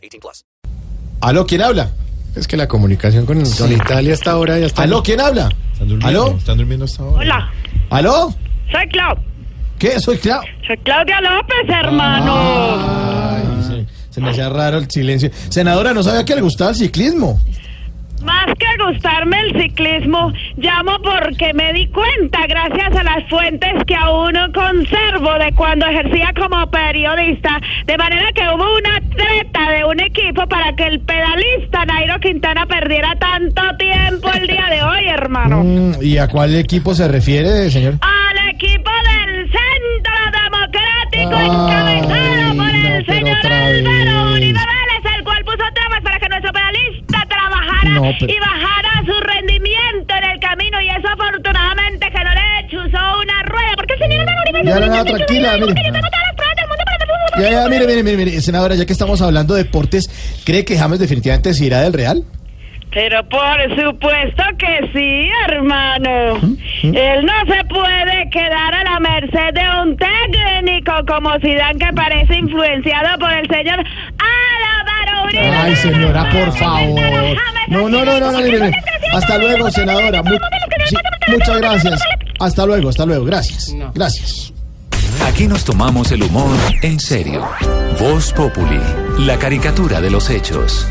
18 plus. ¿Aló? ¿Quién habla? Es que la comunicación con, con Italia hasta ahora ya está. ¿Aló? ¿Quién habla? ¿Están durmiendo? ¿Aló? ¿Están durmiendo hasta ahora? Hola, ¿Aló? soy Clau. ¿Qué? Soy Clau. Soy Claudia López, hermano. Ay, se, se me hacía raro el silencio. Senadora, no sabía que le gustaba el ciclismo. Más que gustarme el ciclismo, llamo porque me di cuenta, gracias a las fuentes que aún conservo de cuando ejercía como periodista, de manera que hubo una treta de un equipo para que el pedalista Nairo Quintana perdiera tanto tiempo el día de hoy, hermano. Mm, ¿Y a cuál equipo se refiere, señor? Al equipo del Centro Democrático Ay, encabezado por el no, señor otra No, pero- y bajara su rendimiento en el camino y eso afortunadamente que no le chuzó una rueda. ¿Por qué el señor Álvaro Uribe Ya, no, no, tranquila, mire. Porque Ya, ya, mire, mire, mire, mire, senadora, ya que estamos hablando de deportes, ¿cree que James definitivamente se irá del Real? Pero por supuesto que sí, hermano. Él no se puede quedar a la merced de un técnico como Zidane que parece influenciado por el señor Álvaro Uribe. Ay, señora, por favor. No, no, no, no, no, mire, mire. Hasta luego, senadora. Mu- sí, muchas gracias. Hasta luego, hasta luego. Gracias. Gracias. Aquí nos tomamos el humor en serio. Voz Populi, la caricatura de los hechos.